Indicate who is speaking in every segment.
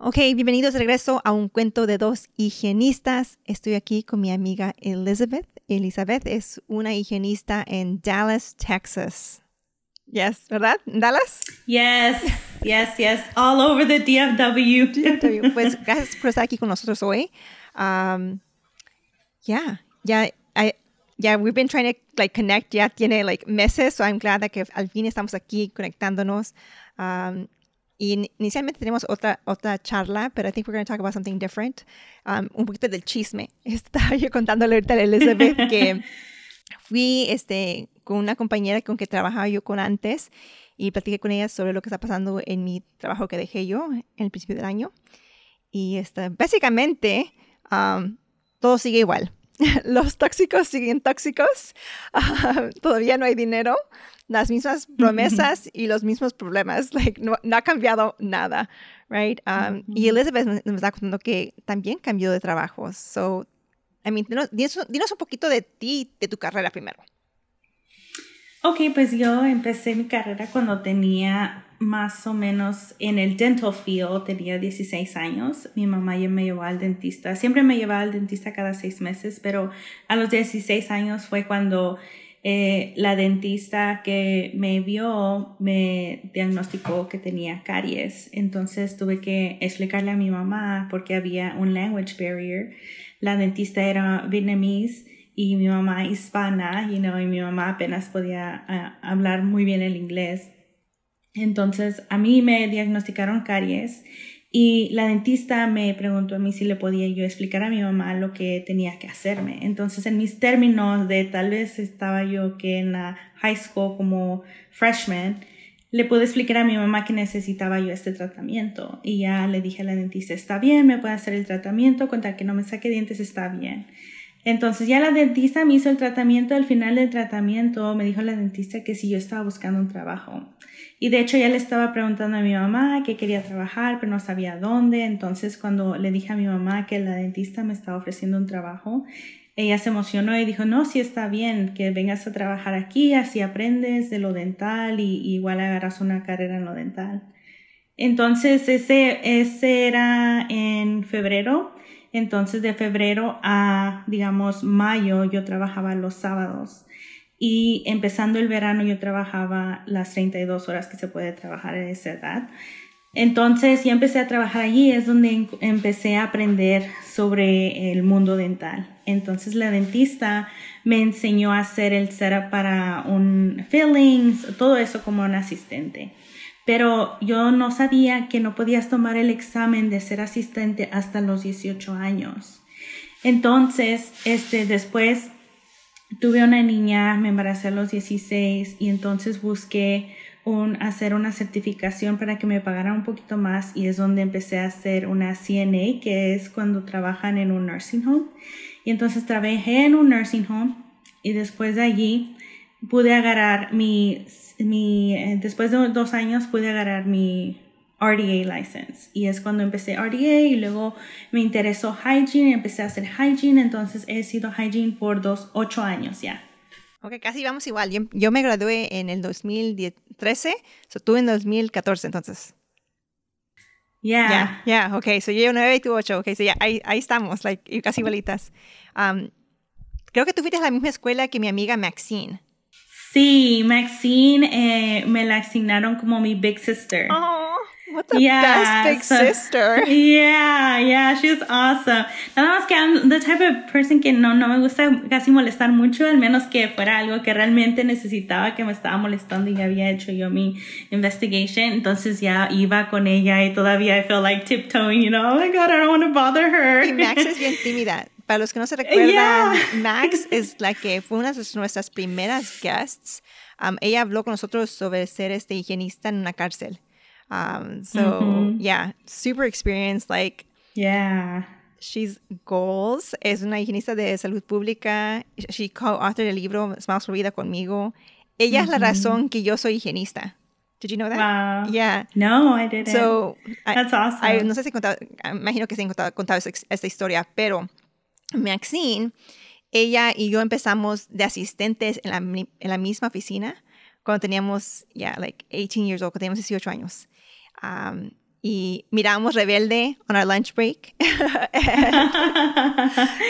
Speaker 1: Ok, bienvenidos de regreso a un cuento de dos higienistas. Estoy aquí con mi amiga Elizabeth. Elizabeth es una higienista en Dallas, Texas. Yes, ¿verdad? ¿Dallas?
Speaker 2: Yes, yes, yes. All over the DFW.
Speaker 1: DFW. Pues gracias por estar aquí con nosotros hoy. Um, yeah, ya, yeah, yeah, we've been trying to like connect. Ya tiene like meses, so I'm glad that que al fin estamos aquí conectándonos. Um, y inicialmente tenemos otra, otra charla, pero I think we're going to talk about something different. Um, un poquito del chisme. Estaba yo contándole ahorita a Elizabeth que fui este, con una compañera con que trabajaba yo con antes y platiqué con ella sobre lo que está pasando en mi trabajo que dejé yo en el principio del año. Y este, básicamente um, todo sigue igual. Los tóxicos siguen tóxicos. Uh, todavía no hay dinero las mismas promesas y los mismos problemas. Like, no, no ha cambiado nada, right? Um, Y Elizabeth nos está contando que también cambió de trabajo. So, I mean, dinos, dinos, un poquito de ti, de tu carrera primero.
Speaker 2: Ok, pues yo empecé mi carrera cuando tenía más o menos en el dental field, tenía 16 años. Mi mamá ya me llevó al dentista. Siempre me llevaba al dentista cada seis meses, pero a los 16 años fue cuando eh, la dentista que me vio me diagnosticó que tenía caries. Entonces tuve que explicarle a mi mamá porque había un language barrier. La dentista era vietnamese y mi mamá hispana, you know, y mi mamá apenas podía uh, hablar muy bien el inglés. Entonces a mí me diagnosticaron caries y la dentista me preguntó a mí si le podía yo explicar a mi mamá lo que tenía que hacerme. Entonces, en mis términos de tal vez estaba yo que en la high school como freshman, le pude explicar a mi mamá que necesitaba yo este tratamiento. Y ya le dije a la dentista, está bien, me puede hacer el tratamiento, contar que no me saque dientes, está bien. Entonces ya la dentista me hizo el tratamiento, al final del tratamiento me dijo la dentista que si yo estaba buscando un trabajo. Y de hecho ya le estaba preguntando a mi mamá que quería trabajar, pero no sabía dónde. Entonces cuando le dije a mi mamá que la dentista me estaba ofreciendo un trabajo, ella se emocionó y dijo, no, sí está bien, que vengas a trabajar aquí, así aprendes de lo dental y, igual agarras una carrera en lo dental. Entonces ese, ese era en febrero. Entonces de febrero a, digamos, mayo yo trabajaba los sábados. Y empezando el verano yo trabajaba las 32 horas que se puede trabajar en esa edad. Entonces ya empecé a trabajar allí, es donde empecé a aprender sobre el mundo dental. Entonces la dentista me enseñó a hacer el setup para un fillings, todo eso como un asistente. Pero yo no sabía que no podías tomar el examen de ser asistente hasta los 18 años. Entonces, este, después tuve una niña, me embaracé a los 16 y entonces busqué un, hacer una certificación para que me pagaran un poquito más y es donde empecé a hacer una CNA, que es cuando trabajan en un nursing home. Y entonces trabajé en un nursing home y después de allí pude agarrar mi, mi eh, después de dos años pude agarrar mi RDA license. Y es cuando empecé RDA y luego me interesó hygiene y empecé a hacer hygiene. Entonces he sido hygiene por dos, ocho años ya.
Speaker 1: Ok, casi vamos igual. Yo, me gradué en el 2013, so tú en 2014 entonces.
Speaker 2: Ya.
Speaker 1: Ya, yeah, ok. So yo 9 y tú 8. Ok, so ya, ahí, ahí estamos, like, casi igualitas. Um, creo que tú fuiste a la misma escuela que mi amiga Maxine.
Speaker 2: Sí, Maxine eh, me la asignaron como mi big sister.
Speaker 1: Oh. What the best big sister.
Speaker 2: Yeah, yeah, she's awesome. Nada más que I'm the type of person que no, no me gusta casi molestar mucho, al menos que fuera algo que realmente necesitaba, que me estaba molestando y ya había hecho yo mi investigation. Entonces ya iba con ella y todavía I feel like tiptoeing, you know, oh my God, I don't want to bother her.
Speaker 1: Y Max es bien tímida. Para los que no se recuerdan, Max es la que fue una de nuestras primeras guests. Um, ella habló con nosotros sobre ser este higienista en una cárcel. Um, so yeah, super experienced. Like
Speaker 2: yeah.
Speaker 1: She's goals. Es una higienista de salud pública. She co-authored el libro Smiles for Vida conmigo. Ella es la razón que yo soy higienista. Did you know that?
Speaker 2: Wow.
Speaker 1: Yeah.
Speaker 2: No, I didn't.
Speaker 1: So,
Speaker 2: That's
Speaker 1: I,
Speaker 2: awesome.
Speaker 1: I- no sé si contado, imagino que se han contado, contado esta, esta historia, pero Maxine, ella y yo empezamos de asistentes en la, en la misma oficina cuando teníamos, ya, like 18 years old, cuando teníamos 18 años. Um, y mirábamos Rebelde on our lunch break.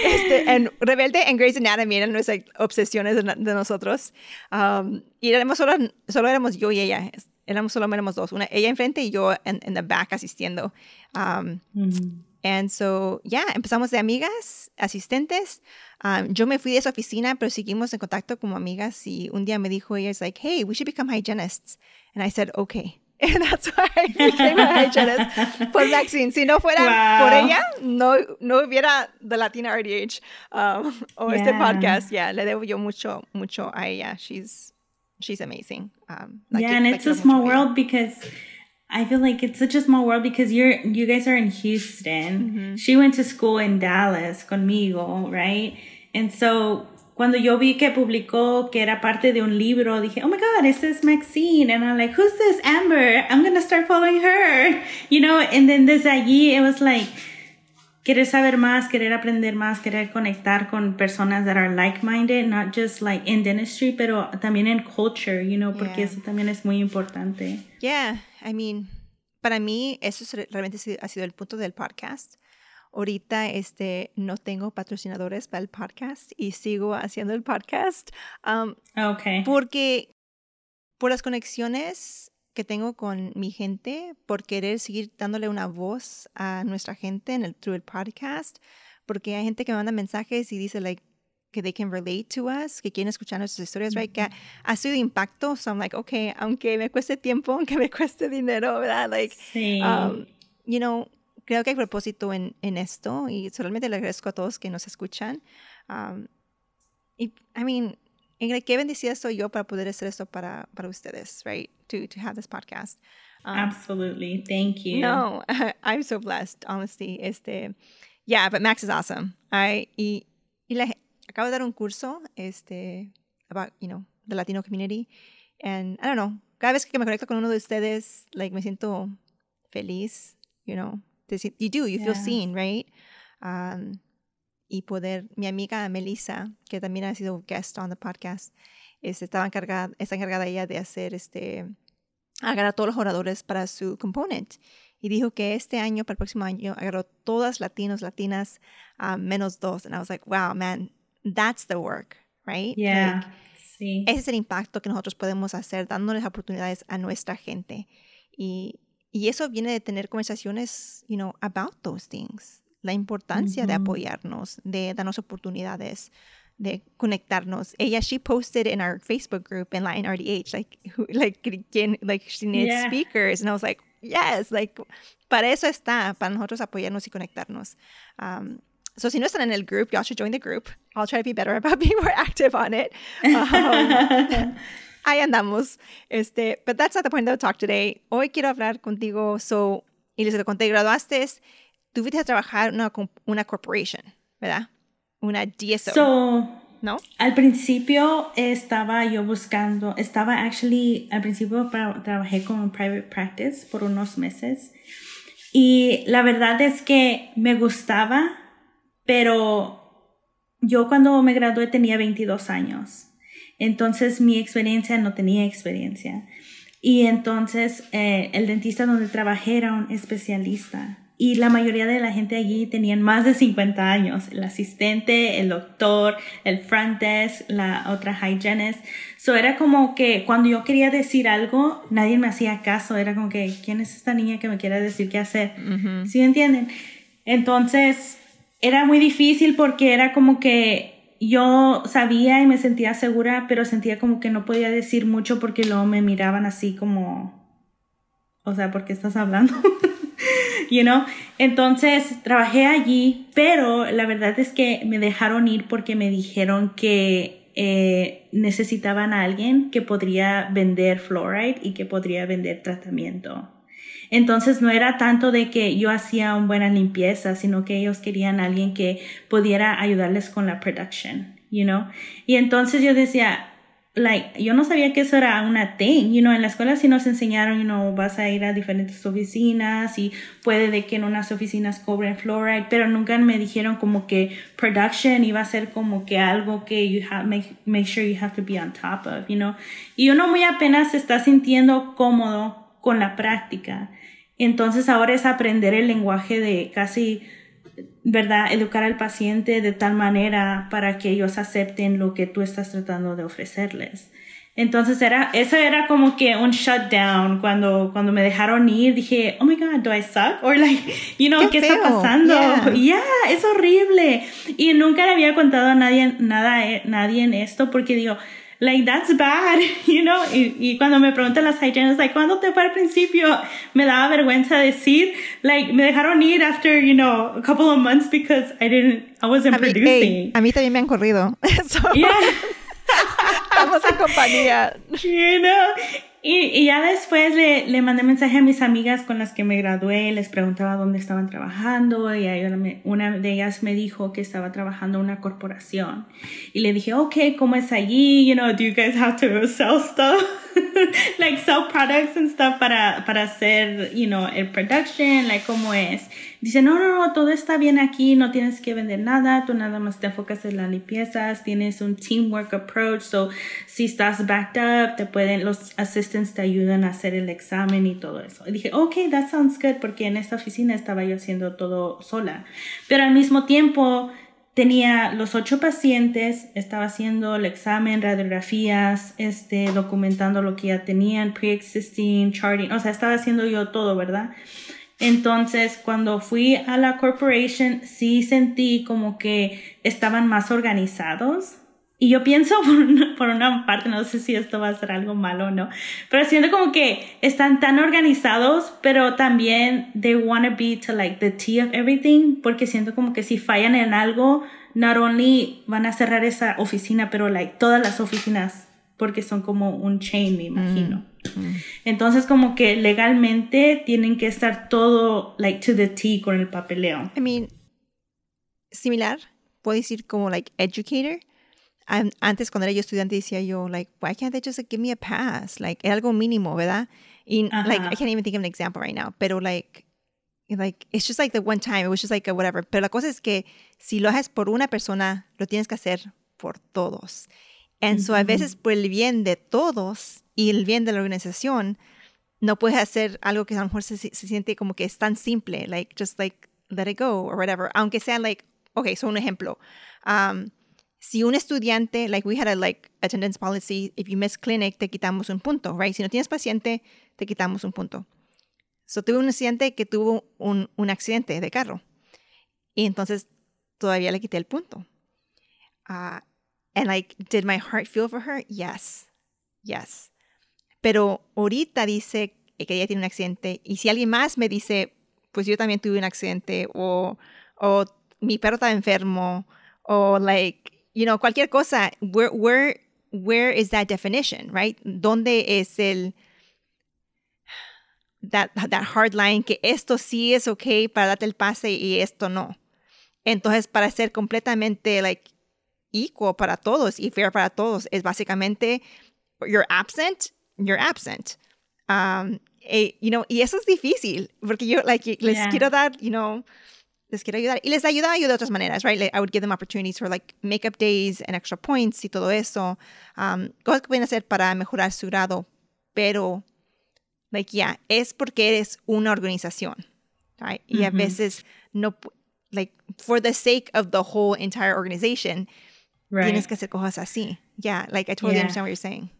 Speaker 1: este, en Rebelde en Grey's Anatomy eran nuestras obsesiones de, de nosotros. Um, y éramos solo, solo éramos yo y ella. Éramos solo éramos dos. Una, ella enfrente y yo en, the back asistiendo. Um,
Speaker 2: Mm.
Speaker 1: And so, yeah, empezamos de amigas, asistentes. Um, yo me fui de esa oficina, pero seguimos en contacto como amigas. Y un día me dijo ella, es like, hey, we should become hygienists. And I said, okay. And that's why I became a hygienist por Maxine. Si no fuera
Speaker 2: Wow.
Speaker 1: por ella, no, no hubiera The Latina RDH um, o este podcast. Yeah, le debo yo mucho, mucho a ella. She's, she's amazing. Um, la
Speaker 2: yeah,
Speaker 1: qui-
Speaker 2: and it's a small
Speaker 1: mucho a ella.
Speaker 2: world because I feel like it's such a small world because you're you guys are in Houston. She went to school in Dallas conmigo, right? And so cuando yo vi que publicó que era parte de un libro, dije, oh my god, this is Maxine. And I'm like, who's this Amber? I'm gonna start following her. You know, and then desde allí it was like querer saber más, querer aprender más, querer conectar con personas that are like-minded, not just like in dentistry, pero también en culture, you know, porque
Speaker 1: Yeah.
Speaker 2: eso también es muy importante.
Speaker 1: Yeah, I mean, para mí eso es re- realmente ha sido el punto del podcast. Ahorita este, no tengo patrocinadores para el podcast y sigo haciendo el podcast um,
Speaker 2: Okay.
Speaker 1: porque por las conexiones que tengo con mi gente, por querer seguir dándole una voz a nuestra gente en el through el podcast, porque hay gente que me manda mensajes y dice like que they can relate to us, que quieren escuchar nuestras historias, right? Que ha, sido impacto, so I'm like, okay, aunque me cueste tiempo, aunque me cueste dinero, ¿verdad? Like,
Speaker 2: Sí.
Speaker 1: um, you know, creo que hay propósito en, en esto y solamente le agradezco a todos que nos escuchan. Um, y, I mean, qué bendecida soy yo para poder hacer esto para, para ustedes, right? To, to have this podcast. Um,
Speaker 2: Absolutely. Thank you.
Speaker 1: no, I'm so blessed, honestly. Este, yeah, but Max is awesome. I, y, y le, acabo de dar un curso, este, about, you know, the Latino community. And I don't know, cada vez que me conecto con uno de ustedes, like, me siento feliz, you know. You do, you feel
Speaker 2: Yeah.
Speaker 1: seen, right? Um, y poder, mi amiga Melissa, que también ha sido guest on the podcast, este, estaba encargada, está encargada ella de hacer este, agarrar a todos los oradores para su component. Y dijo que este año, para el próximo año, agarró todas latinos, latinas, ah, menos dos. And I was like, wow, man, that's the work, right?
Speaker 2: Yeah.
Speaker 1: Like,
Speaker 2: sí.
Speaker 1: ese es el impacto que nosotros podemos hacer dándoles oportunidades a nuestra gente. Y, y eso viene de tener conversaciones, you know, about those things. La importancia de
Speaker 2: Ujú.
Speaker 1: apoyarnos, de darnos oportunidades, de conectarnos. Ella, she posted in our Facebook group in Latin RDH, like, who, like, like she needs
Speaker 2: Yeah.
Speaker 1: speakers. And I was like, yes, like, para eso está, para nosotros apoyarnos y conectarnos. Um, so si no están en el group, y'all should join the group. I'll try to be better about being more active on it. Um, ahí andamos. Este, but that's not the point of the talk today. Hoy quiero hablar contigo. So, y les conté, graduaste, tuviste a trabajar una, una corporation, ¿verdad? Una DSO,
Speaker 2: so,
Speaker 1: ¿no?
Speaker 2: al principio estaba yo buscando, estaba actually, al principio trabajé con private practice por unos meses y la verdad es que me gustaba, pero yo cuando me gradué tenía 22 años. Entonces mi experiencia no tenía experiencia. Y entonces eh, el dentista donde trabajé era un especialista. Y la mayoría de la gente allí tenían más de 50 años. El asistente, el doctor, el front desk, la otra hygienist. So era como que cuando yo quería decir algo, nadie me hacía caso. Era como que, ¿quién es esta niña que me quiere decir qué hacer? ¿Sí entienden? Entonces, era muy difícil porque era como que yo sabía y me sentía segura, pero sentía como que no podía decir mucho porque luego me miraban así como, o sea, ¿por qué estás hablando? you know? Entonces, trabajé allí, pero la verdad es que me dejaron ir porque me dijeron que eh, necesitaban a alguien que podría vender fluoride y que podría vender tratamiento. Entonces no era tanto de que yo hacía una buena limpieza, sino que ellos querían alguien que pudiera ayudarles con la production, you know. Y entonces yo decía, like, yo no sabía que eso era una thing, you know, en la escuela sí nos enseñaron, you know, vas a ir a diferentes oficinas y puede de que en unas oficinas cobren fluoride, pero nunca me dijeron como que production iba a ser como que algo que you have, make, make sure you have to be on top of, you know. Y uno muy apenas se está sintiendo cómodo con la práctica. Entonces ahora es aprender el lenguaje de casi, ¿verdad? Educar al paciente de tal manera para que ellos acepten lo que tú estás tratando de ofrecerles. Entonces era, eso era como que un shutdown cuando, cuando me dejaron ir. Dije, oh my God, do I suck? Or like, you know, ¿qué, está pasando? Yeah. yeah. es horrible. Y nunca le había contado a nadie, nada, eh, nadie en esto porque digo, like that's bad, you know. Y, y cuando me preguntan las hygienists, like, ¿cuándo te fue al principio? Me daba vergüenza decir, like, me dejaron ir after, you know, a couple of months because I didn't, I wasn't a producing.
Speaker 1: Mí, hey, a mí también me han corrido. so, yeah. En compañía.
Speaker 2: Y, y, ya después le, le, mandé mensaje a mis amigas con las que me gradué, les preguntaba dónde estaban trabajando y una de ellas me dijo que estaba trabajando en una corporación. Y le dije, ok, ¿cómo es allí? You know, do you guys have to sell stuff? like sell products and stuff para, para hacer, you know, el production, like cómo es. Dice, no, no, no, todo está bien aquí, no tienes que vender nada, tú nada más te enfocas en las limpiezas, tienes un teamwork approach, so si estás backed up, te pueden, los assistants te ayudan a hacer el examen y todo eso. Y dije, ok, that sounds good, porque en esta oficina estaba yo haciendo todo sola. Pero al mismo tiempo, tenía los ocho pacientes, estaba haciendo el examen, radiografías, este, documentando lo que ya tenían, pre-existing, charting, o sea, estaba haciendo yo todo, ¿verdad? Entonces, cuando fui a la corporation, sí sentí como que estaban más organizados. Y yo pienso por una, parte, no sé si esto va a ser algo malo o no, pero siento como que están tan organizados, pero también they want to be to like the tea of everything, porque siento como que si fallan en algo, not only van a cerrar esa oficina, pero like todas las oficinas, porque son como un chain, me imagino. Mm. Entonces como que legalmente tienen que estar todo like to the T con el papeleo.
Speaker 1: I mean, similar, puedo decir como like educator. Antes cuando era yo estudiante decía yo like why can't they just like, give me a pass? Like algo mínimo, ¿verdad? Y like I can't even think of an example right now, pero like like it's just like the one time it was just like a whatever. Pero la cosa es que si lo haces por una persona, lo tienes que hacer por todos. And so a veces por el bien de todos y el bien de la organización, no puedes hacer algo que a lo mejor se, se, siente como que es tan simple, like just like let it go or whatever, aunque sea like, okay, so un ejemplo. Um, si un estudiante, like we had a like attendance policy, if you miss clinic, te quitamos un punto, right? Si no tienes paciente, te quitamos un punto. So tuve un estudiante que tuvo un, un accidente de carro y entonces todavía le quité el punto. Uh, And like, did my heart feel for her? Yes. Yes. Pero ahorita dice que ella tiene un accidente y si alguien más me dice, pues yo también tuve un accidente o, o mi perro está enfermo o like, you know, cualquier cosa, where, where, where is that definition, right? ¿Dónde es el, that, that hard line que esto sí es ok para darte el pase y esto no? Entonces, para ser completamente, like, equal para todos y fair para todos. Es básicamente, you're absent, you're absent. Um, eh, you know, y eso es difícil, porque yo, like, les yeah. quiero dar, you know, les quiero ayudar. Y les ayuda yo de otras maneras, right? Like, I would give them opportunities for, like, makeup days and extra points y todo eso. Um, cosas que pueden hacer para mejorar su grado. Pero, like, yeah, es porque eres una organización, right? Y mm -hmm. a veces no, like, for the sake of the whole entire organization, Right. Tienes que hacer cosas así. Yeah, like I totally yeah. understand what you're saying.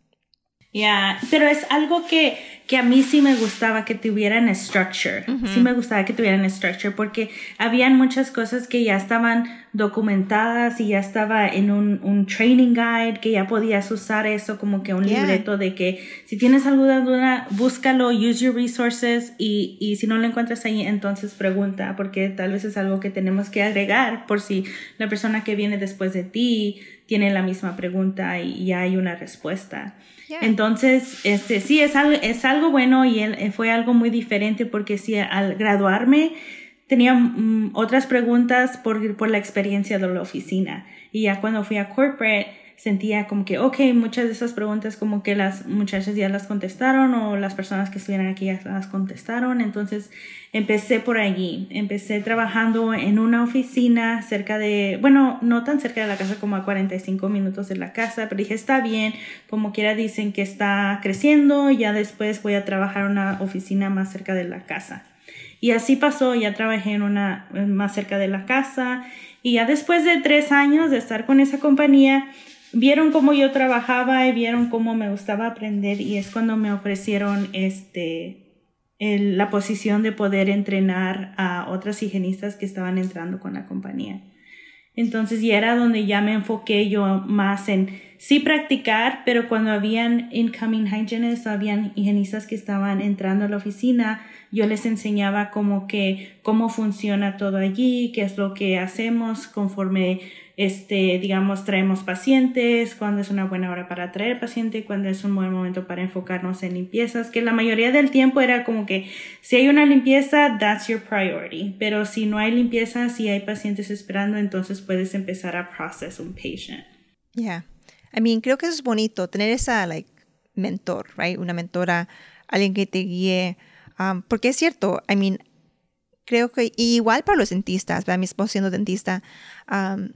Speaker 2: Yeah, pero es algo que, que a mí sí me gustaba que tuvieran structure. -hmm. Sí me gustaba que tuvieran structure porque habían muchas cosas que ya estaban documentadas y ya estaba en un, un training guide que ya podías usar eso como que un yeah. libreto de que si tienes alguna duda, búscalo, use your resources y, y si no lo encuentras ahí, entonces pregunta porque tal vez es algo que tenemos que agregar por si la persona que viene después de ti tienen la misma pregunta y ya hay una respuesta. Entonces, este, sí, es algo, es algo bueno y fue algo muy diferente porque sí, al graduarme tenía mm, otras preguntas por, por la experiencia de la oficina. Y ya cuando fui a corporate, sentía como que, ok, muchas de esas preguntas como que las muchachas ya las contestaron o las personas que estuvieran aquí ya las contestaron. Entonces empecé por allí. Empecé trabajando en una oficina cerca de, bueno, no tan cerca de la casa como a 45 minutos de la casa, pero dije, está bien, como quiera dicen que está creciendo, ya después voy a trabajar en una oficina más cerca de la casa. Y así pasó, ya trabajé en una más cerca de la casa y ya después de tres años de estar con esa compañía, vieron cómo yo trabajaba y vieron cómo me gustaba aprender y es cuando me ofrecieron este la posición de poder entrenar a otras higienistas que estaban entrando con la compañía. Entonces ya era donde ya me enfoqué yo más en sí practicar, pero cuando habían incoming hygienists habían higienistas que estaban entrando a la oficina, yo les enseñaba como que cómo funciona todo allí, qué es lo que hacemos conforme este, digamos, traemos pacientes, cuándo es una buena hora para traer paciente, cuándo es un buen momento para enfocarnos en limpiezas, que la mayoría del tiempo era como que si hay una limpieza, that's your priority, pero si no hay limpieza, si hay pacientes esperando, entonces puedes empezar a process un patient.
Speaker 1: Yeah. I mean, creo que es bonito, tener esa, like, mentor, right? Una mentora, alguien que te guíe, um, porque es cierto, I mean, creo que igual para los dentistas, para mi siendo dentista, um,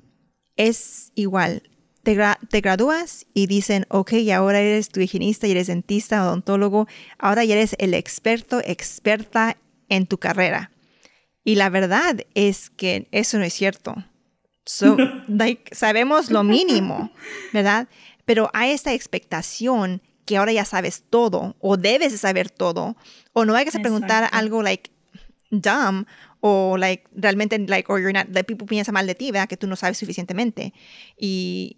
Speaker 1: es igual. Te, te, gradúas y dicen, ok, y ahora eres tu higienista y eres dentista, odontólogo, ahora ya eres el experto, experta en tu carrera. Y la verdad es que eso no es cierto. sabemos lo mínimo, ¿verdad? Pero hay esta expectación que ahora ya sabes todo o debes de saber todo o no hay que preguntar algo like dumb o like realmente like or you're not the people piensa mal de ti, ¿verdad? Que tú no sabes suficientemente. Y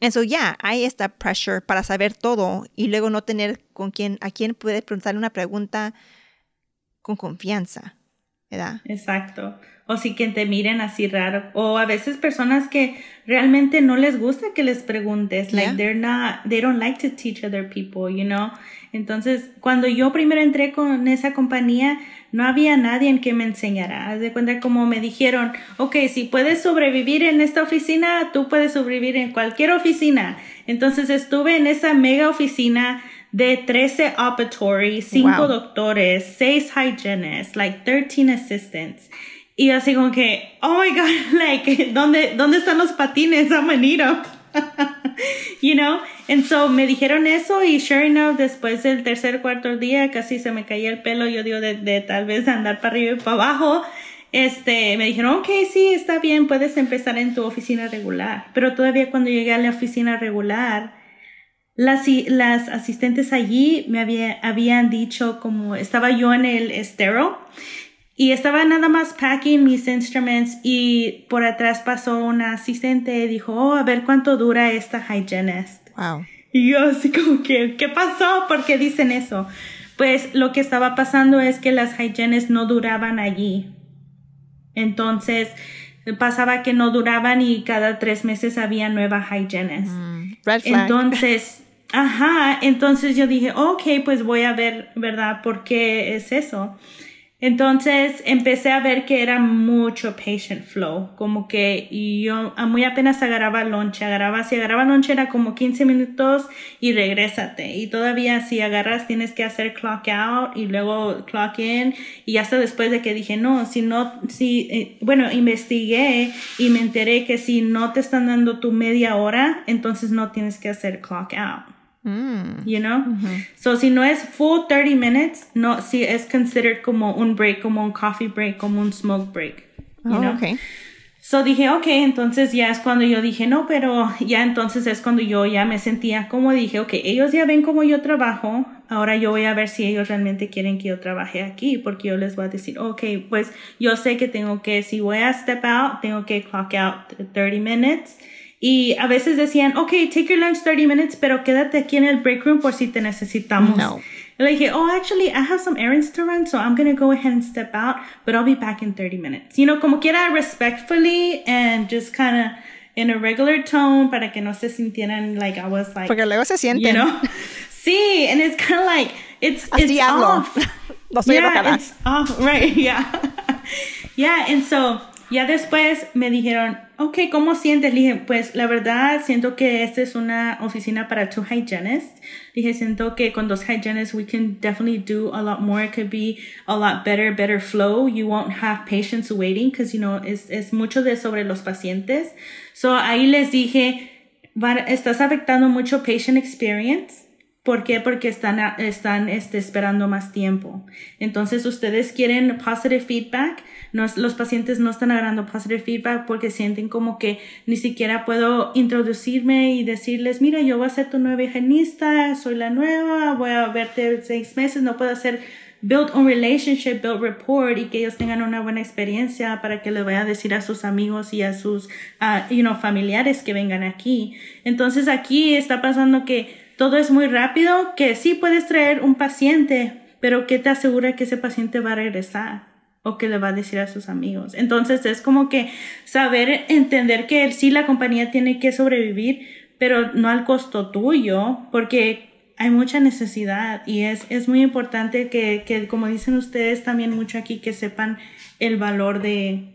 Speaker 1: eso ya hay esta pressure para saber todo y luego no tener con quién a quién puedes preguntarle una pregunta con confianza, ¿verdad?
Speaker 2: Exacto. O si que te miren así raro o a veces personas que realmente no les gusta que les preguntes, like they're not they don't like to teach other people, you know? Entonces, cuando yo primero entré con esa compañía, no había nadie en que me enseñara. Haz de cuenta como me dijeron, ok, si puedes sobrevivir en esta oficina, tú puedes sobrevivir en cualquier oficina. Entonces estuve en esa mega oficina de 13 operatory, 5 doctores, 6 hygienists, like 13 assistants. Y así como que, oh my god, like, ¿dónde, dónde están los patines? I'm up. you know? And so me dijeron eso y sure enough, después del tercer cuarto día casi se me caía el pelo, yo digo, de, de tal vez andar para arriba y para abajo. Este, me dijeron, ok, sí, está bien, puedes empezar en tu oficina regular. Pero todavía cuando llegué a la oficina regular, las, las asistentes allí me había, habían dicho como estaba yo en el estero y estaba nada más packing mis instruments y por atrás pasó una asistente y dijo, oh, a ver cuánto dura esta hygienist.
Speaker 1: Wow.
Speaker 2: Y yo así como que, ¿qué pasó? ¿Por qué dicen eso? Pues lo que estaba pasando es que las hygienists no duraban allí. Entonces pasaba que no duraban y cada tres meses había nueva hygienist.
Speaker 1: Mm, red flag.
Speaker 2: Entonces, ajá, entonces yo dije, ok, pues voy a ver, ¿verdad? ¿Por qué es eso? Entonces empecé a ver que era mucho patient flow, como que yo muy apenas agarraba lonche, agarraba, si agarraba lonche era como 15 minutos y regrésate. Y todavía si agarras tienes que hacer clock out y luego clock in. Y hasta después de que dije, no, si no, si, eh, bueno, investigué y me enteré que si no te están dando tu media hora, entonces no tienes que hacer clock out.
Speaker 1: Mm.
Speaker 2: You know? So, si no es full 30 minutes, no, si es considered como un break, como un coffee break, como un smoke break. You oh, know?
Speaker 1: okay.
Speaker 2: So dije, ok, entonces ya es cuando yo dije, no, pero ya entonces es cuando yo ya me sentía como dije, ok, ellos ya ven cómo yo trabajo, ahora yo voy a ver si ellos realmente quieren que yo trabaje aquí, porque yo les voy a decir, ok, pues yo sé que tengo que, si voy a step out, tengo que clock out 30 minutes y a veces decían, ok, take your lunch 30 minutes, pero quédate aquí en el break room por si te necesitamos.
Speaker 1: No.
Speaker 2: Le dije, oh, actually, I have some errands to run, so I'm going to go ahead and step out, but I'll be back in 30 minutes. You know, como quiera, respectfully and just kind of in a regular tone para que no se sintieran like I was like.
Speaker 1: Porque luego se sienten.
Speaker 2: You know? sí, and it's kind of like it's Así it's hablo. off.
Speaker 1: Soy
Speaker 2: yeah, it's off, right? Yeah, yeah, and so ya después me dijeron, ok, ¿cómo sientes? Le dije, pues la verdad siento que esta es una oficina para two hygienists. Dije, siento que con dos hygienists we can definitely do a lot more. It could be a lot better, better flow. You won't have patients waiting because, you know, es, es mucho de sobre los pacientes. So ahí les dije, estás afectando mucho patient experience ¿Por qué? Porque están, están este, esperando más tiempo. Entonces, ustedes quieren positive feedback. Los pacientes no están agarrando positive feedback porque sienten como que ni siquiera puedo introducirme y decirles, mira, yo voy a ser tu nueva higienista, soy la nueva, voy a verte seis meses, no puedo hacer build un relationship, build rapport y que ellos tengan una buena experiencia para que le vaya a decir a sus amigos y a sus, uh, you know, familiares que vengan aquí. Entonces aquí está pasando que todo es muy rápido, que sí puedes traer un paciente, pero ¿qué te asegura que ese paciente va a regresar? O que le va a decir a sus amigos. Entonces es como que saber entender que sí la compañía tiene que sobrevivir, pero no al costo tuyo, porque hay mucha necesidad y es, es muy importante que, que, como dicen ustedes también mucho aquí, que sepan el valor de,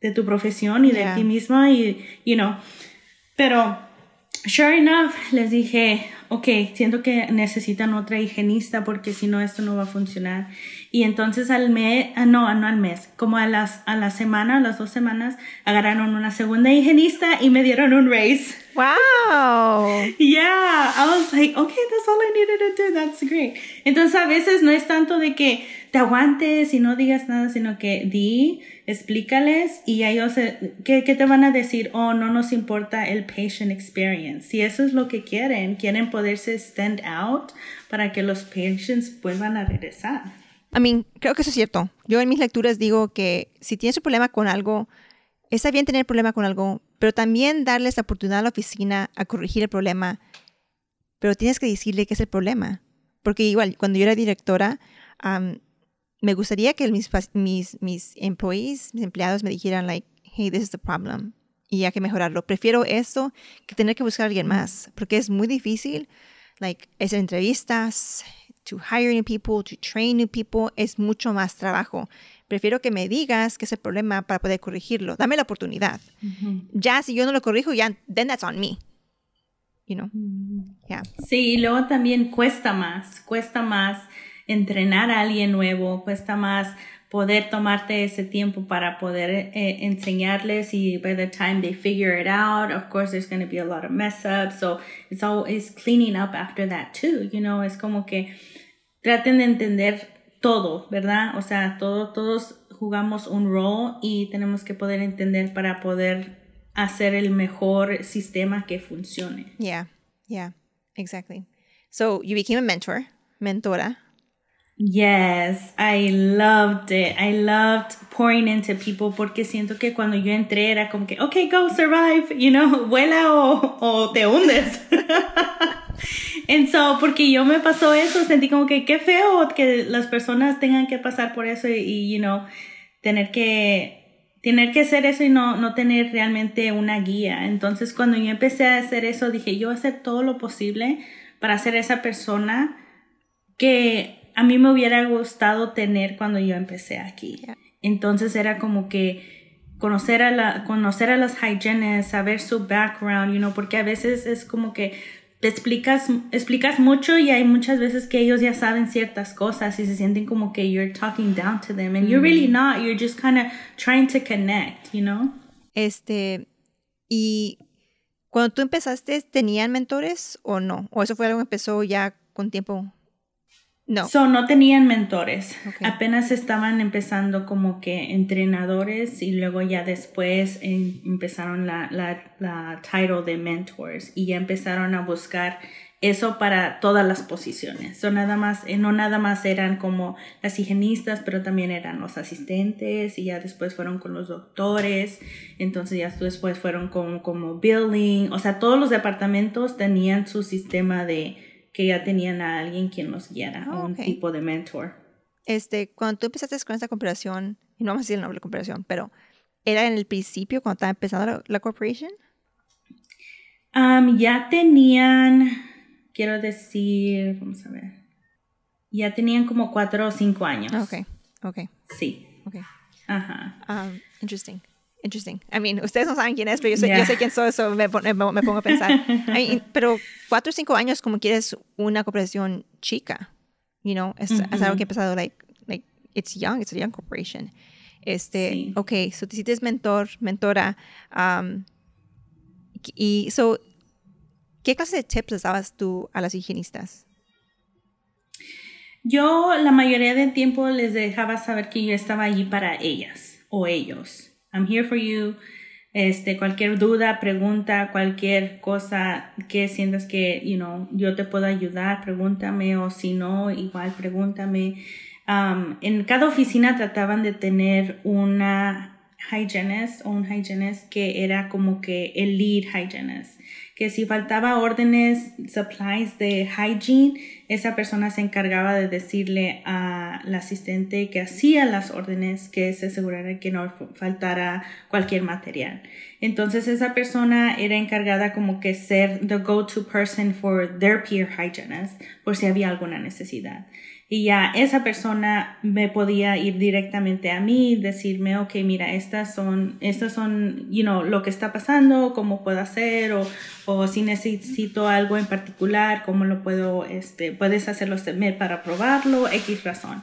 Speaker 2: de tu profesión y de ti misma y, you know, pero sure enough, les dije, ok, siento que necesitan otra higienista porque si no esto no va a funcionar. Y entonces al mes, ah, no, no al mes, como a las, a la semana, a las dos semanas, agarraron una segunda higienista y me dieron un raise.
Speaker 1: Wow.
Speaker 2: yeah, I was like, okay, that's all I needed to do. That's great. Entonces a veces no es tanto de que te aguantes y no digas nada, sino que di, explícales y ellos, ¿qué, ¿qué, te van a decir? Oh, no nos importa el patient experience. Si eso es lo que quieren, quieren poderse stand out para que los patients vuelvan a regresar.
Speaker 1: I mean, creo que eso es cierto. Yo en mis lecturas digo que si tienes un problema con algo, está bien tener problema con algo, pero también darles la oportunidad a la oficina a corregir el problema, pero tienes que decirle qué es el problema. Porque igual, cuando yo era directora, me gustaría que mis, mis, mis employees, mis empleados me dijeran, like, hey, this is the problem. Y hay que mejorarlo. Prefiero esto que tener que buscar a alguien más, porque es muy difícil, like, hacer entrevistas, to hire new people, to train new people, es mucho más trabajo. Prefiero que me digas que es el problema para poder corregirlo. Dame la oportunidad. Ya, si yo no lo corrijo, ya, then that's on me. You know? Yeah.
Speaker 2: Sí, y luego también cuesta más, cuesta más entrenar a alguien nuevo, cuesta más poder tomarte ese tiempo para poder eh, enseñarles y by the time they figure it out, of course there's going to be a lot of mess ups, so it's always cleaning up after that too, you know, es como que traten de entender todo, ¿verdad? O sea, todo, todos jugamos un rol y tenemos que poder entender para poder hacer el mejor sistema que funcione.
Speaker 1: Yeah, yeah, exactly. So you became a mentor, mentora.
Speaker 2: Yes, I loved it. I loved pouring into people porque siento que cuando yo entré era como que, okay, go survive, you know, vuela o, o te hundes. And so, porque yo me pasó eso, sentí como que qué feo que las personas tengan que pasar por eso y, you know, tener que, tener que hacer eso y no, no tener realmente una guía. Entonces, cuando yo empecé a hacer eso, dije, yo voy a hacer todo lo posible para ser esa persona que a mí me hubiera gustado tener cuando yo empecé aquí. Entonces era como que conocer a la conocer a las hygienists, saber su background, you know, porque a veces es como que te explicas explicas mucho y hay muchas veces que ellos ya saben ciertas cosas y se sienten como que you're talking down to them and you're really mm. not, you're just kind of trying to connect, you know?
Speaker 1: Este y cuando tú empezaste, ¿tenían mentores o no? ¿O eso fue algo que empezó ya con tiempo
Speaker 2: no. So, no tenían mentores. Apenas estaban empezando como que entrenadores y luego ya después empezaron la, la, la title de mentors y ya empezaron a buscar eso para todas las posiciones. So, nada más, eh, no nada más eran como las higienistas, pero también eran los asistentes y ya después fueron con los doctores. Entonces ya después fueron con como billing. O sea, todos los departamentos tenían su sistema de que ya tenían a alguien quien los guiara, oh, un tipo de mentor.
Speaker 1: Este, cuando tú empezaste con esta corporación, y no vamos a decir el nombre de la corporación, pero ¿era en el principio cuando estaba empezando la, corporación?
Speaker 2: Um, ya tenían, quiero decir, vamos a ver, ya tenían como cuatro o cinco años.
Speaker 1: Ok, ok.
Speaker 2: Sí.
Speaker 1: Ok.
Speaker 2: Ajá.
Speaker 1: Um, interesting. Interesting. I mean, ustedes no saben quién es, pero yo sé, yo sé quién soy, eso me, me, me, pongo a pensar. I mean, pero cuatro o cinco años, como quieres una corporación chica, you know, es, es algo que he pensado, like, like, it's young, it's a young corporation. Este,
Speaker 2: Sí.
Speaker 1: ok, so te hiciste mentor, mentora, um, y so, ¿qué clase de tips les dabas tú a las higienistas?
Speaker 2: Yo la mayoría del tiempo les dejaba saber que yo estaba allí para ellas o ellos. I'm here for you. Este, cualquier duda, pregunta, cualquier cosa que sientas que, you know, yo te puedo ayudar, pregúntame o si no, igual pregúntame. Um, en cada oficina trataban de tener una hygienist o un hygienist que era como que el lead hygienist. Que si faltaba órdenes, supplies de hygiene, esa persona se encargaba de decirle a la asistente que hacía las órdenes que se asegurara que no faltara cualquier material. Entonces esa persona era encargada como que ser the go-to person for their peer hygienist por si había alguna necesidad. Y ya esa persona me podía ir directamente a mí, decirme, ok, mira, estas son, estas son, you know, lo que está pasando, cómo puedo hacer, o, o si necesito algo en particular, cómo lo puedo, este, puedes hacerlo para probarlo, X razón.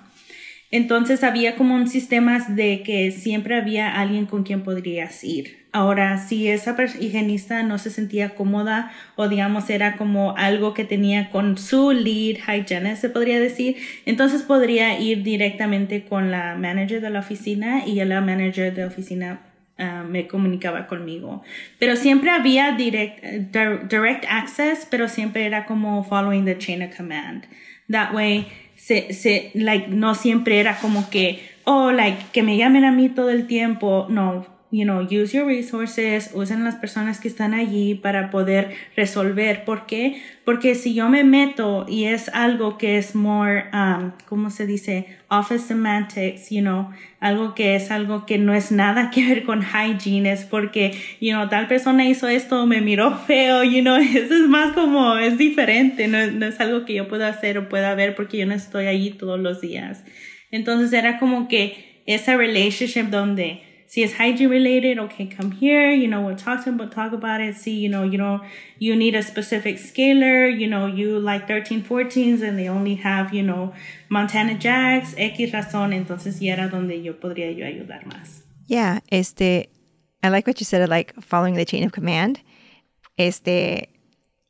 Speaker 2: Entonces había como un sistema de que siempre había alguien con quien podrías ir. Ahora, si esa higienista no se sentía cómoda o digamos era como algo que tenía con su lead hygienist, se podría decir, entonces podría ir directamente con la manager de la oficina y la manager de oficina uh, me comunicaba conmigo. Pero siempre había direct, direct access, pero siempre era como following the chain of command. That way, se, se, like, no siempre era como que, oh, like, que me llamen a mí todo el tiempo. No, you know, use your resources, usen las personas que están allí para poder resolver. ¿Por qué? Porque si yo me meto y es algo que es more, um, ¿cómo se dice? Office semantics, you know, algo que es algo que no es nada que ver con hygiene, es porque, you know, tal persona hizo esto, me miró feo, you know, eso es más como, es diferente, no, no es algo que yo pueda hacer o pueda ver porque yo no estoy allí todos los días. Entonces era como que esa relationship donde see it's hygiene related okay come here you know we'll talk to them we'll talk about it see you know you know you need a specific scaler you know you like 13 14s and they only have you know montana jacks x razón entonces ya era donde yo podría yo ayudar más.
Speaker 1: Yeah este i like what you said like following the chain of command. Este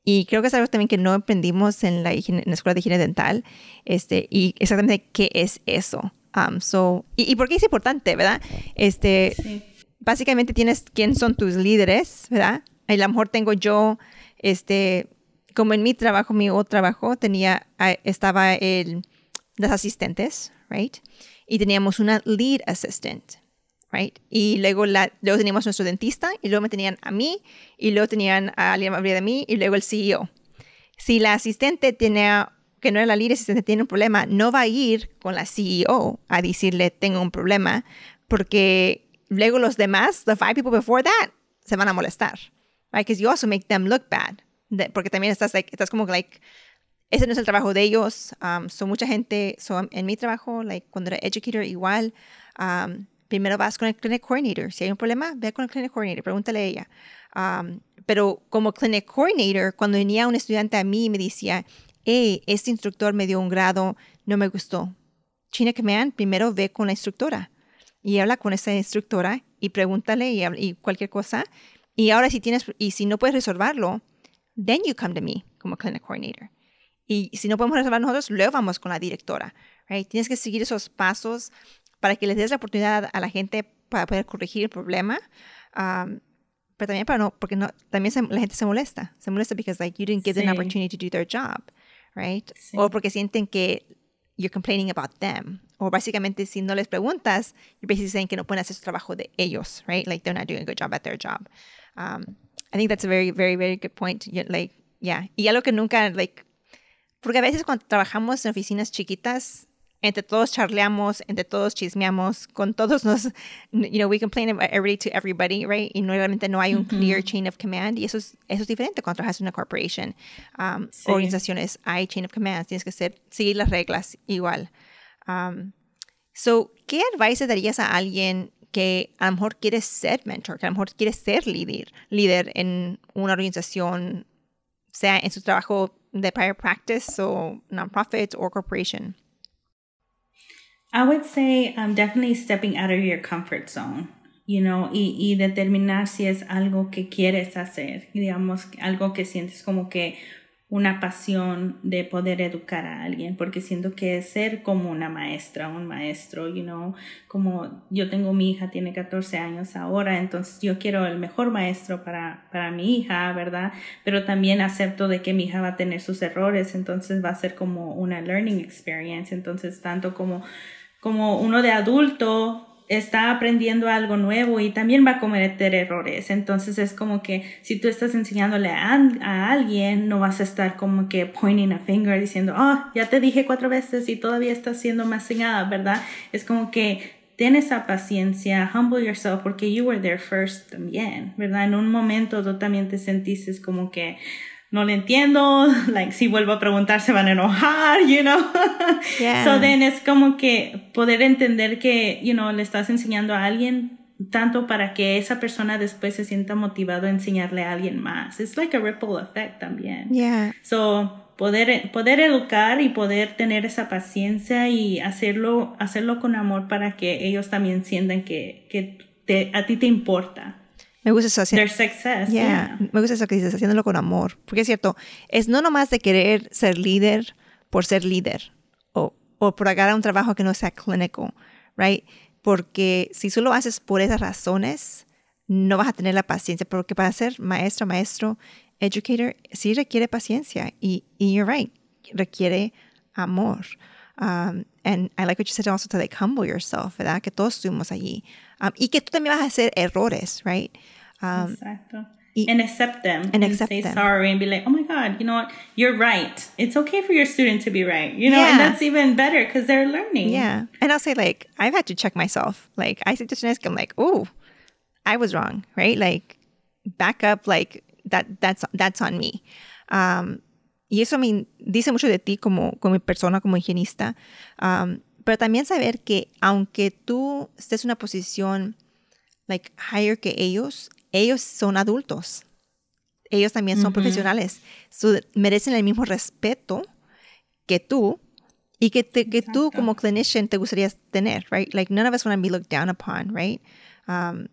Speaker 1: y creo que es algo también que no aprendimos en la, higiene, en la escuela de higiene dental. Este y exactamente qué es eso Um, so, y, y, por qué es importante, ¿verdad? Este, sí. Básicamente tienes quién son tus líderes, ¿verdad? A lo mejor tengo yo, este, como en mi trabajo, mi otro trabajo, tenía, estaba el, las asistentes, right? Y teníamos una lead assistant, right? Y luego, la, luego teníamos nuestro dentista, y luego me tenían a mí, y luego tenían a alguien arriba de mí, y luego el CEO. Si la asistente tenía que no era la líder asistente tiene un problema, no va a ir con la CEO a decirle tengo un problema, porque luego los demás, the five people before that, se van a molestar. Right? Because you also make them look bad. De, porque también estás, like, estás como like, ese no es el trabajo de ellos. Um, mucha gente, so en mi trabajo, like, cuando era educator, igual, um, primero vas con el clinic coordinator. Si hay un problema, ve con el clinic coordinator, pregúntale a ella. Um, pero como clinic coordinator, cuando venía un estudiante a mí y me decía, hey, este instructor me dio un grado, no me gustó. China Command, primero ve con la instructora y habla con esa instructora y pregúntale y, y, cualquier cosa. Y ahora si tienes, y si no puedes resolverlo, then you come to me como clinic coordinator. Y si no podemos resolver nosotros, luego vamos con la directora. Right? Tienes que seguir esos pasos para que les des la oportunidad a la gente para poder corregir el problema. Um, pero también para no, porque no, también se, la gente se molesta. Se molesta because like you didn't give sí. them an opportunity to do their job. Right? Sí. O porque sienten que you're complaining about them. O básicamente si no les preguntas, you're basically saying que no pueden hacer su trabajo de ellos, right? Like they're not doing a good job at their job. Um, I think that's a very, very, very good point. Like, yeah. Y algo que nunca, like, porque a veces cuando trabajamos en oficinas chiquitas, entre todos charleamos, entre todos chismeamos, con todos nos, you know, we complain about everybody to everybody, right? Y normalmente no hay un clear chain of command y eso es, eso es diferente cuando trabajas en una corporation. Um, Organizaciones, hay chain of command, tienes que ser, seguir las reglas igual. Um, so, ¿qué advice darías a alguien que a lo mejor quiere ser mentor, que a lo mejor quiere ser líder, líder en una organización, sea en su trabajo de prior practice o non-profit o corporation?
Speaker 2: I would say um, definitely stepping out of your comfort zone, you know, y, y determinar si es algo que quieres hacer, digamos, algo que sientes como que una pasión de poder educar a alguien, porque siento que es ser como una maestra, un maestro, you know, como yo tengo mi hija, tiene 14 años ahora, entonces yo quiero el mejor maestro para, para mi hija, ¿verdad? Pero también acepto de que mi hija va a tener sus errores, entonces va a ser como una learning experience, entonces tanto como, como uno de adulto está aprendiendo algo nuevo y también va a cometer errores. Entonces es como que si tú estás enseñándole a, alguien, no vas a estar como que pointing a finger diciendo, oh, ya te dije cuatro veces y todavía estás siendo más enseñada, ¿verdad? Es como que ten esa paciencia, humble yourself porque you were there first también, ¿verdad? En un momento tú también te sentiste como que, no le entiendo, like si vuelvo a preguntar se van a enojar, you know. So then es como que poder entender que, you know, le estás enseñando a alguien tanto para que esa persona después se sienta motivado a enseñarle a alguien más. It's like a ripple effect también.
Speaker 1: Yeah.
Speaker 2: So poder, poder educar y poder tener esa paciencia y hacerlo, hacerlo con amor para que ellos también sientan que, que te, a ti te importa.
Speaker 1: Me gusta eso.
Speaker 2: Their success.
Speaker 1: Yeah. Me gusta eso que dices, haciéndolo con amor. Porque es cierto, es no nomás de querer ser líder por ser líder o, o por agarrar un trabajo que no sea clínico, right? Porque si solo haces por esas razones, no vas a tener la paciencia. Porque para ser maestro, maestro, educator, sí requiere paciencia. Y, y you're right, requiere amor. Um, and I like what you said also to like humble yourself, ¿verdad? Que todos estuvimos allí. Um, y que tú también vas a hacer errores, right?
Speaker 2: Um, Exacto. Y, and accept them.
Speaker 1: And, accept
Speaker 2: say
Speaker 1: them.
Speaker 2: sorry and be like, oh my God, you know what? You're right. It's okay for your student to be right. You know, yeah. and that's even better because they're learning.
Speaker 1: Yeah. And I'll say, like, I've had to check myself. Like, I say to Janice, I'm like, oh, I was wrong, right? Like, back up, like, that that's that's on me. Um, y eso me dice mucho de ti como, como persona, como higienista. Um, pero también saber que aunque tú estés en una posición like higher que ellos, ellos son adultos. Ellos también son profesionales. merecen el mismo respeto que tú y que, que tú como clinician te gustaría tener, right? Like none of us want to be looked down upon, right? Um,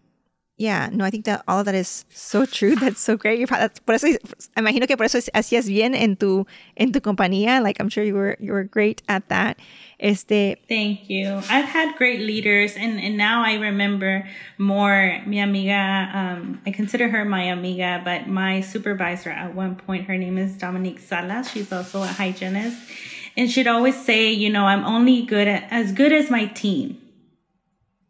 Speaker 1: yeah, no, I think that all of that is so true. That's so great. Por eso, imagino que por eso hacías bien en tu, en tu compañía. Like, I'm sure you were, you were great at that. Este.
Speaker 2: Thank you. I've had great leaders, and, and now I remember more. Mi amiga, um, I consider her my amiga, but my supervisor at one point, her name is Dominique Salas. She's also a hygienist, and she'd always say, you know, I'm only good at as good as my team,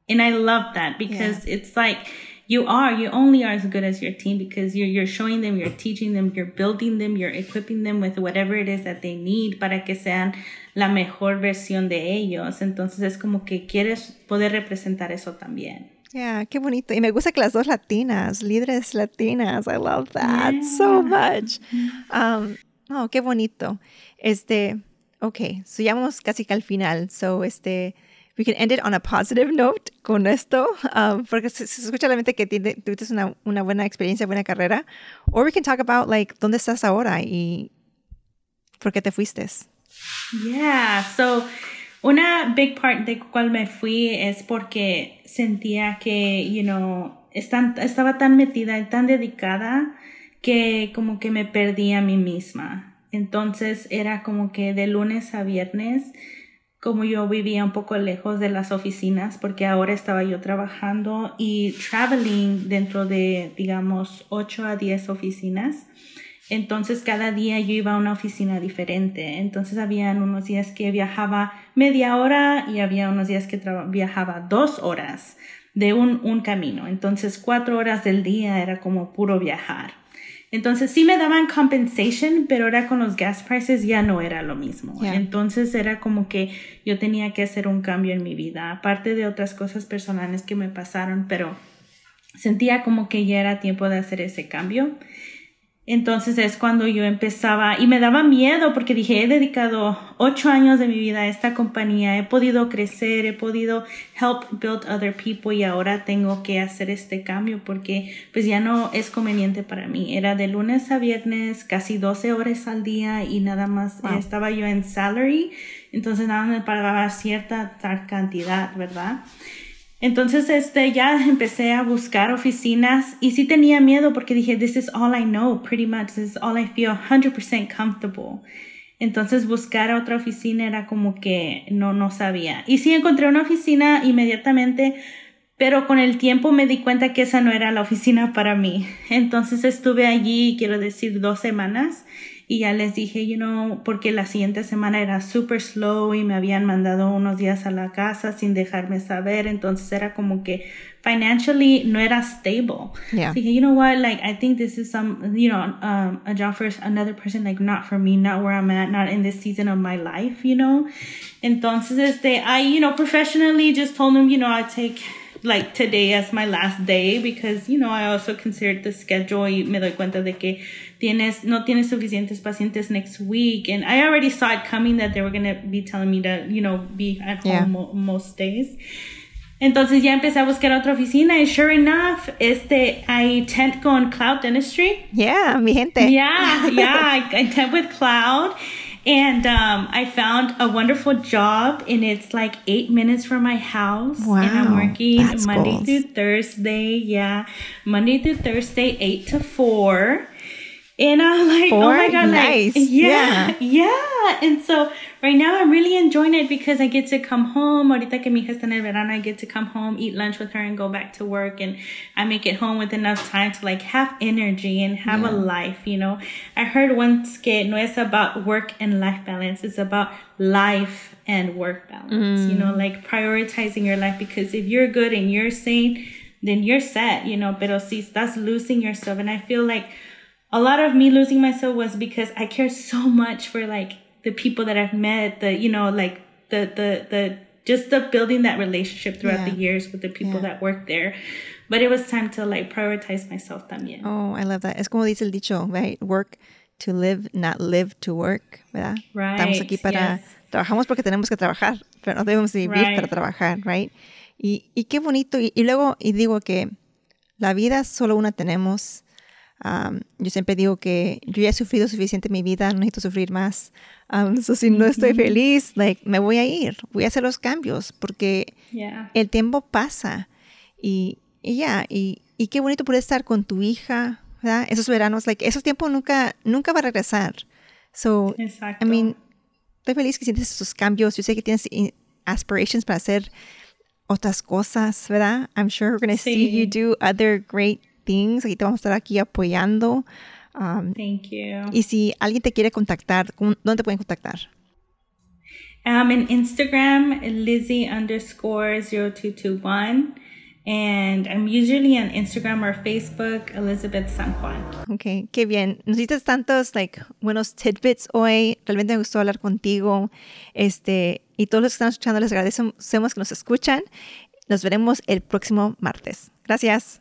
Speaker 2: and I love that because yeah. it's like you are you only are as good as your team because you're you're showing them you're teaching them you're building them you're equipping them with whatever it is that they need para que sean la mejor versión de ellos entonces es como que quieres poder representar eso también
Speaker 1: Yeah, qué bonito. Y me gusta que las dos latinas, líderes latinas. I love that yeah. so much. Um, oh, qué bonito. Este, ok, so ya vamos casi que al final. So, este, we can end it on a positive note con esto, um, porque se, se, escucha la mente que tiene, tuviste una, una buena experiencia, buena carrera. Or we can talk about, like, dónde estás ahora y por qué te fuiste.
Speaker 2: Yeah, so una big part de cual me fui es porque sentía que, you know, estan, estaba tan metida y tan dedicada que como que me perdí a mí misma. Entonces era como que de lunes a viernes como yo vivía un poco lejos de las oficinas, porque ahora estaba yo trabajando y traveling dentro de, digamos, 8 a 10 oficinas. Entonces cada día yo iba a una oficina diferente. Entonces había unos días que viajaba media hora y había unos días que viajaba dos horas de un, un camino. Entonces cuatro horas del día era como puro viajar. Entonces sí me daban compensation, pero ahora con los gas prices ya no era lo mismo. Entonces era como que yo tenía que hacer un cambio en mi vida, aparte de otras cosas personales que me pasaron, pero sentía como que ya era tiempo de hacer ese cambio. Entonces es cuando yo empezaba y me daba miedo porque dije, he dedicado ocho años de mi vida a esta compañía, he podido crecer, he podido help build other people y ahora tengo que hacer este cambio porque pues ya no es conveniente para mí. Era de lunes a viernes, casi 12 horas al día y nada más estaba yo en salary, entonces nada me pagaba cierta cantidad, ¿verdad? Entonces, este, ya empecé a buscar oficinas y sí tenía miedo porque dije, this is all I know, pretty much, this is all I feel 100% comfortable. Entonces, buscar otra oficina era como que no, no sabía. Y sí encontré una oficina inmediatamente, pero con el tiempo me di cuenta que esa no era la oficina para mí. Entonces, estuve allí, quiero decir, dos semanas y ya les dije, you know, porque la siguiente semana era super slow y me habían mandado unos días a la casa sin dejarme saber, entonces era como que financially no era stable.
Speaker 1: Yeah.
Speaker 2: dije, you know what, like I think this is some, you know, um, a job for another person, like not for me, not where I'm at, not in this season of my life, you know. Entonces, este, I, you know, professionally just told them, you know, I take like today as my last day because, you know, I also considered the schedule y me doy cuenta de que tienes, no tienes suficientes pacientes next week. And I already saw it coming that they were going to be telling me to, you know, be at home yeah. mo most days. Entonces ya empecé a buscar otra oficina y sure enough, este, I tent con Cloud Dentistry.
Speaker 1: Yeah, mi gente.
Speaker 2: Yeah, yeah, I, I tent with Cloud. And um, I found a wonderful job, and it's like eight minutes from my house.
Speaker 1: Wow,
Speaker 2: and I'm working Monday
Speaker 1: goals.
Speaker 2: through Thursday. Yeah, Monday through Thursday, eight to four. And I'm like,
Speaker 1: Four?
Speaker 2: oh my god,
Speaker 1: nice.
Speaker 2: like yeah, yeah, yeah. And so right now I'm really enjoying it because I get to come home. Ahorita que mi hija está en el verano, I get to come home, eat lunch with her, and go back to work. And I make it home with enough time to like have energy and have yeah. a life. You know, I heard once que no es about work and life balance. It's about life and work balance. Mm. You know, like prioritizing your life because if you're good and you're sane, then you're set. You know, pero si estás losing yourself, and I feel like a lot of me losing myself was because I care so much for like the people that I've met, the you know, like the the the just the building that relationship throughout yeah. the years with the people yeah. that work there. But it was time to like prioritize myself también.
Speaker 1: Oh, I love that. Es como dice el dicho, right? Work to live, not live to work, ¿verdad?
Speaker 2: Right.
Speaker 1: Estamos aquí para, yes. trabajamos porque tenemos que trabajar, pero no debemos vivir
Speaker 2: right.
Speaker 1: para trabajar, right? Y, y qué bonito. Y, y luego, y digo que la vida solo una tenemos Um, yo siempre digo que yo ya he sufrido suficiente en mi vida, no necesito sufrir más. Um, so si no estoy feliz, like, me voy a ir, voy a hacer los cambios porque
Speaker 2: yeah.
Speaker 1: el tiempo pasa. Y, y ya, y, y, qué bonito poder estar con tu hija, ¿verdad? Esos veranos, like, esos tiempos nunca, nunca va a regresar. So,
Speaker 2: Exacto.
Speaker 1: I mean, estoy feliz que sientes esos cambios. Yo sé que tienes aspirations para hacer otras cosas, ¿verdad? I'm sure we're going to
Speaker 2: sí.
Speaker 1: see you do other great things. Aquí te vamos a estar aquí apoyando. Um,
Speaker 2: Thank you.
Speaker 1: Y si alguien te quiere contactar, ¿dónde te pueden contactar?
Speaker 2: Um, in Instagram, Lizzie underscore 0221. And I'm usually on Instagram or Facebook, Elizabeth San Juan.
Speaker 1: Ok, qué bien. Nos diste tantos like, buenos tidbits hoy. Realmente me gustó hablar contigo. Este, y todos los que están escuchando, les agradecemos que nos escuchan. Nos veremos el próximo martes. Gracias.